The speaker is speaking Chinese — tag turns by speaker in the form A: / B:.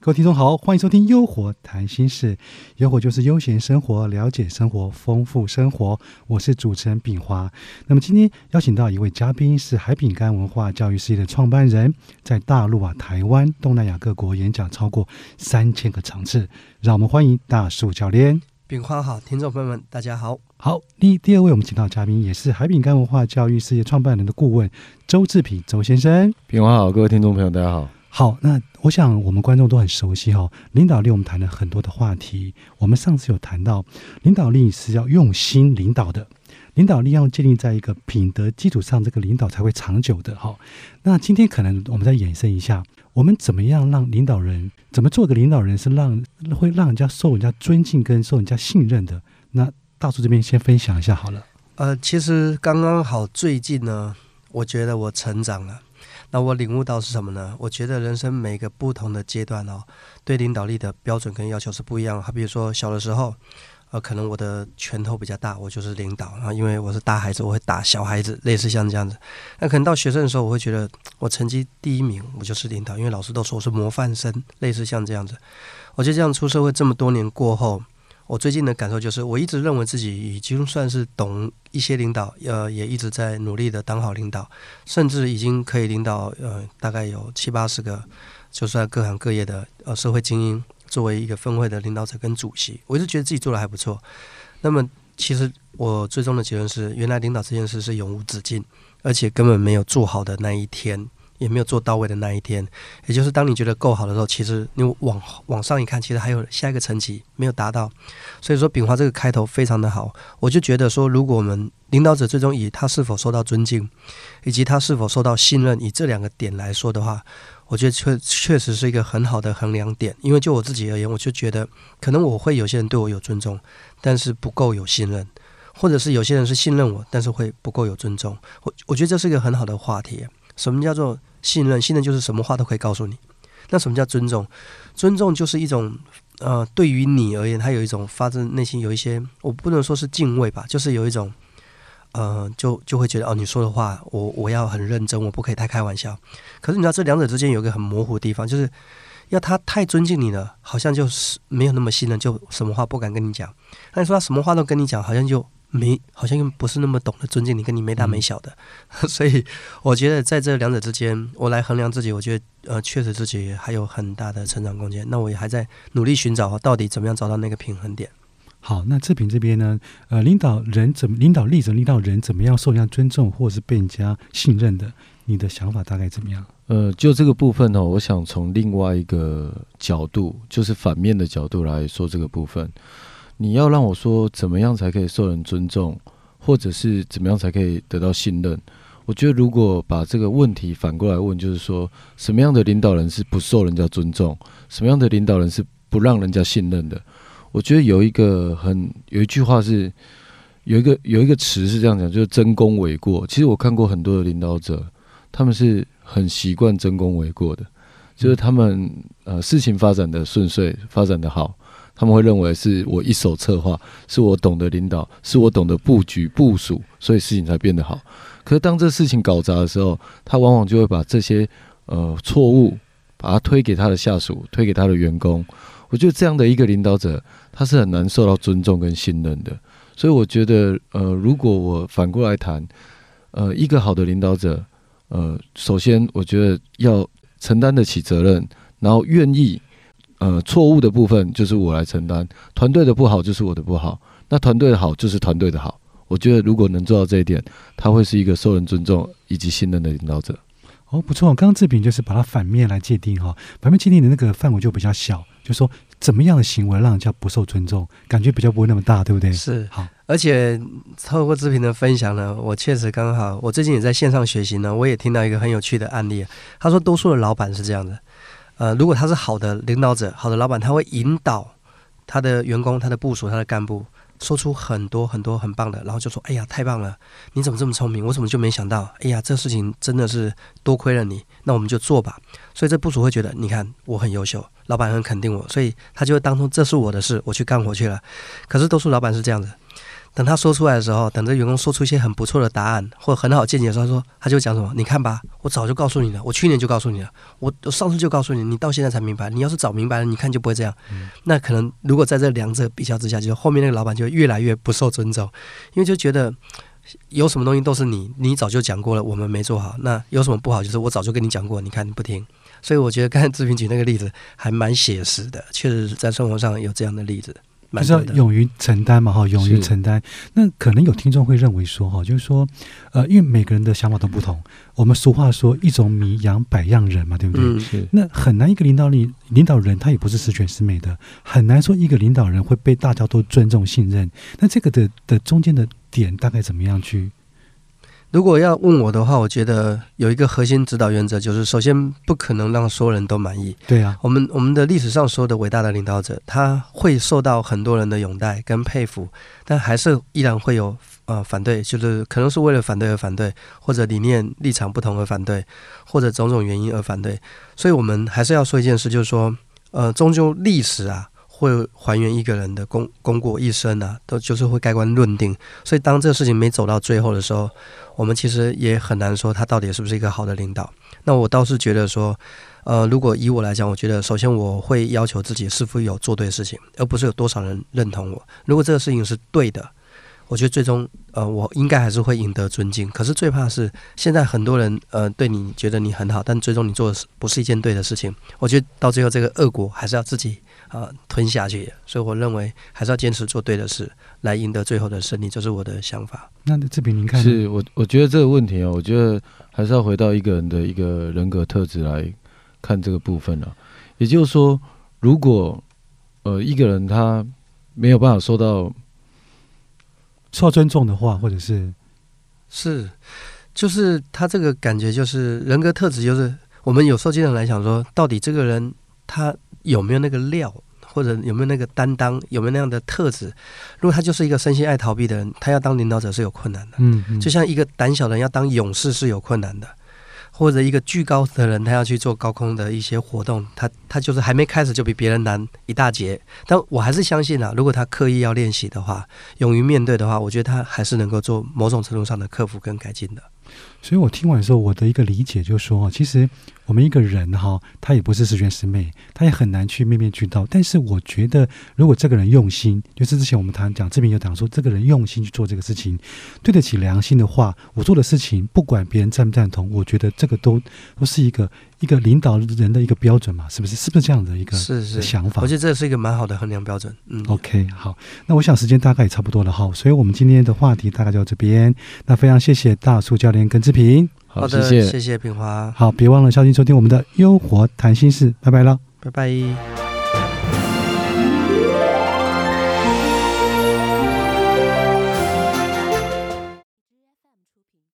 A: 各位听众好，欢迎收听《优活谈心事》，优活就是悠闲生活，了解生活，丰富生活。我是主持人炳华。那么今天邀请到一位嘉宾是海饼干文化教育事业的创办人，在大陆啊、台湾、东南亚各国演讲超过三千个场次。让我们欢迎大树教练。
B: 炳花好，听众朋友们大家好。
A: 好，第第二位我们请到嘉宾也是海饼干文化教育事业创办人的顾问周志平周先生。
C: 炳花好，各位听众朋友大家好。
A: 好，那我想我们观众都很熟悉哈，领导力我们谈了很多的话题。我们上次有谈到，领导力是要用心领导的，领导力要建立在一个品德基础上，这个领导才会长久的哈。那今天可能我们再延伸一下，我们怎么样让领导人怎么做个领导人是让会让人家受人家尊敬跟受人家信任的？那大叔这边先分享一下好了。
B: 呃，其实刚刚好，最近呢，我觉得我成长了。那我领悟到是什么呢？我觉得人生每个不同的阶段哦，对领导力的标准跟要求是不一样。好，比如说小的时候，呃，可能我的拳头比较大，我就是领导啊，因为我是大孩子，我会打小孩子，类似像这样子。那可能到学生的时候，我会觉得我成绩第一名，我就是领导，因为老师都说我是模范生，类似像这样子。我就这样出社会这么多年过后。我最近的感受就是，我一直认为自己已经算是懂一些领导，呃，也一直在努力的当好领导，甚至已经可以领导，呃，大概有七八十个，就算各行各业的呃社会精英，作为一个分会的领导者跟主席，我一直觉得自己做的还不错。那么，其实我最终的结论是，原来领导这件事是永无止境，而且根本没有做好的那一天。也没有做到位的那一天，也就是当你觉得够好的时候，其实你往往上一看，其实还有下一个层级没有达到。所以说，炳华这个开头非常的好，我就觉得说，如果我们领导者最终以他是否受到尊敬，以及他是否受到信任，以这两个点来说的话，我觉得确确实是一个很好的衡量点。因为就我自己而言，我就觉得可能我会有些人对我有尊重，但是不够有信任，或者是有些人是信任我，但是会不够有尊重。我我觉得这是一个很好的话题。什么叫做信任？信任就是什么话都可以告诉你。那什么叫尊重？尊重就是一种呃，对于你而言，他有一种发自内心有一些，我不能说是敬畏吧，就是有一种呃，就就会觉得哦，你说的话，我我要很认真，我不可以太开玩笑。可是你知道，这两者之间有一个很模糊的地方，就是要他太尊敬你了，好像就是没有那么信任，就什么话不敢跟你讲。那你说他什么话都跟你讲，好像就。没，好像又不是那么懂得尊敬你，跟你没大没小的，所以我觉得在这两者之间，我来衡量自己，我觉得呃，确实自己还有很大的成长空间。那我也还在努力寻找到底怎么样找到那个平衡点。
A: 好，那志平这边呢，呃，领导人怎么领导力，怎么领导人怎么样受人家尊重，或是被人家信任的，你的想法大概怎么样？
C: 呃，就这个部分呢，我想从另外一个角度，就是反面的角度来说这个部分。你要让我说怎么样才可以受人尊重，或者是怎么样才可以得到信任？我觉得如果把这个问题反过来问，就是说什么样的领导人是不受人家尊重，什么样的领导人是不让人家信任的？我觉得有一个很有一句话是有一个有一个词是这样讲，就是争功诿过。其实我看过很多的领导者，他们是很习惯争功诿过的，就是他们呃事情发展的顺遂，发展的好。他们会认为是我一手策划，是我懂得领导，是我懂得布局部署，所以事情才变得好。可是当这事情搞砸的时候，他往往就会把这些呃错误，把它推给他的下属，推给他的员工。我觉得这样的一个领导者，他是很难受到尊重跟信任的。所以我觉得，呃，如果我反过来谈，呃，一个好的领导者，呃，首先我觉得要承担得起责任，然后愿意。呃，错误的部分就是我来承担，团队的不好就是我的不好，那团队的好就是团队的好。我觉得如果能做到这一点，他会是一个受人尊重以及信任的领导者。
A: 哦，不错，刚刚志平就是把它反面来界定哈，反面界定的那个范围就比较小，就说怎么样的行为让人家不受尊重，感觉比较不会那么大，对不对？
B: 是
A: 好，
B: 而且透过志平的分享呢，我确实刚好，我最近也在线上学习呢，我也听到一个很有趣的案例，他说多数的老板是这样的。呃，如果他是好的领导者、好的老板，他会引导他的员工、他的部署、他的干部，说出很多很多很棒的，然后就说：“哎呀，太棒了！你怎么这么聪明？我怎么就没想到？哎呀，这事情真的是多亏了你。那我们就做吧。”所以这部署会觉得，你看我很优秀，老板很肯定我，所以他就会当成这是我的事，我去干活去了。可是多数老板是这样子，等他说出来的时候，等着员工说出一些很不错的答案或很好见解的时候，他说他就讲什么？你看吧，我早就告诉你了，我去年就告诉你了，我我上次就告诉你，你到现在才明白。你要是早明白了，你看就不会这样。那可能如果在这两者比较之下，就是后面那个老板就越来越不受尊重，因为就觉得有什么东西都是你，你早就讲过了，我们没做好。那有什么不好，就是我早就跟你讲过，你看你不听。所以我觉得刚才志平举那个例子还蛮写实的，确实在生活上有这样的例子。
A: 就是要勇于承担嘛，哈，勇于承担。那可能有听众会认为说，哈，就是说，呃，因为每个人的想法都不同。我们俗话说，一种米养百样人嘛，对不对？
C: 是。
A: 那很难一个领导力领导人，他也不是十全十美的，很难说一个领导人会被大家都尊重信任。那这个的的中间的点大概怎么样去？
B: 如果要问我的话，我觉得有一个核心指导原则，就是首先不可能让所有人都满意。
A: 对啊，
B: 我们我们的历史上所有的伟大的领导者，他会受到很多人的拥戴跟佩服，但还是依然会有呃反对，就是可能是为了反对而反对，或者理念立场不同而反对，或者种种原因而反对。所以我们还是要说一件事，就是说，呃，终究历史啊。会还原一个人的功功过一生啊，都就是会盖棺论定。所以当这个事情没走到最后的时候，我们其实也很难说他到底是不是一个好的领导。那我倒是觉得说，呃，如果以我来讲，我觉得首先我会要求自己是否有做对事情，而不是有多少人认同我。如果这个事情是对的，我觉得最终呃，我应该还是会赢得尊敬。可是最怕是现在很多人呃对你觉得你很好，但最终你做的是不是一件对的事情？我觉得到最后这个恶果还是要自己。啊，吞下去，所以我认为还是要坚持做对的事，来赢得最后的胜利，这是我的想法。
A: 那这边您看，
C: 是我我觉得这个问题啊，我觉得还是要回到一个人的一个人格特质来看这个部分了。也就是说，如果呃一个人他没有办法受到
A: 受到尊重的话，或者是
B: 是，就是他这个感觉，就是人格特质，就是我们有时候经常来想说，到底这个人他。有没有那个料，或者有没有那个担当，有没有那样的特质？如果他就是一个身心爱逃避的人，他要当领导者是有困难的。嗯，就像一个胆小的人要当勇士是有困难的，或者一个巨高的人他要去做高空的一些活动，他他就是还没开始就比别人难一大截。但我还是相信啊，如果他刻意要练习的话，勇于面对的话，我觉得他还是能够做某种程度上的克服跟改进的。
A: 所以我听完之后，我的一个理解就是说，其实。我们一个人哈，他也不是十全十美，他也很难去面面俱到。但是我觉得，如果这个人用心，就是之前我们谈讲这边有讲说，这个人用心去做这个事情，对得起良心的话，我做的事情不管别人赞不赞同，我觉得这个都都是一个一个领导人的一个标准嘛，是不是？是不是这样的一个
B: 是是
A: 想法？
B: 我觉得这是一个蛮好的衡量标准。嗯
A: ，OK，好，那我想时间大概也差不多了哈，所以我们今天的话题大概就到这边。那非常谢谢大树教练跟志平。
C: 好
B: 的，
C: 谢
B: 谢谢平华。
A: 好，别忘了小心收听我们的《优活谈心事》，拜拜了，
B: 拜拜。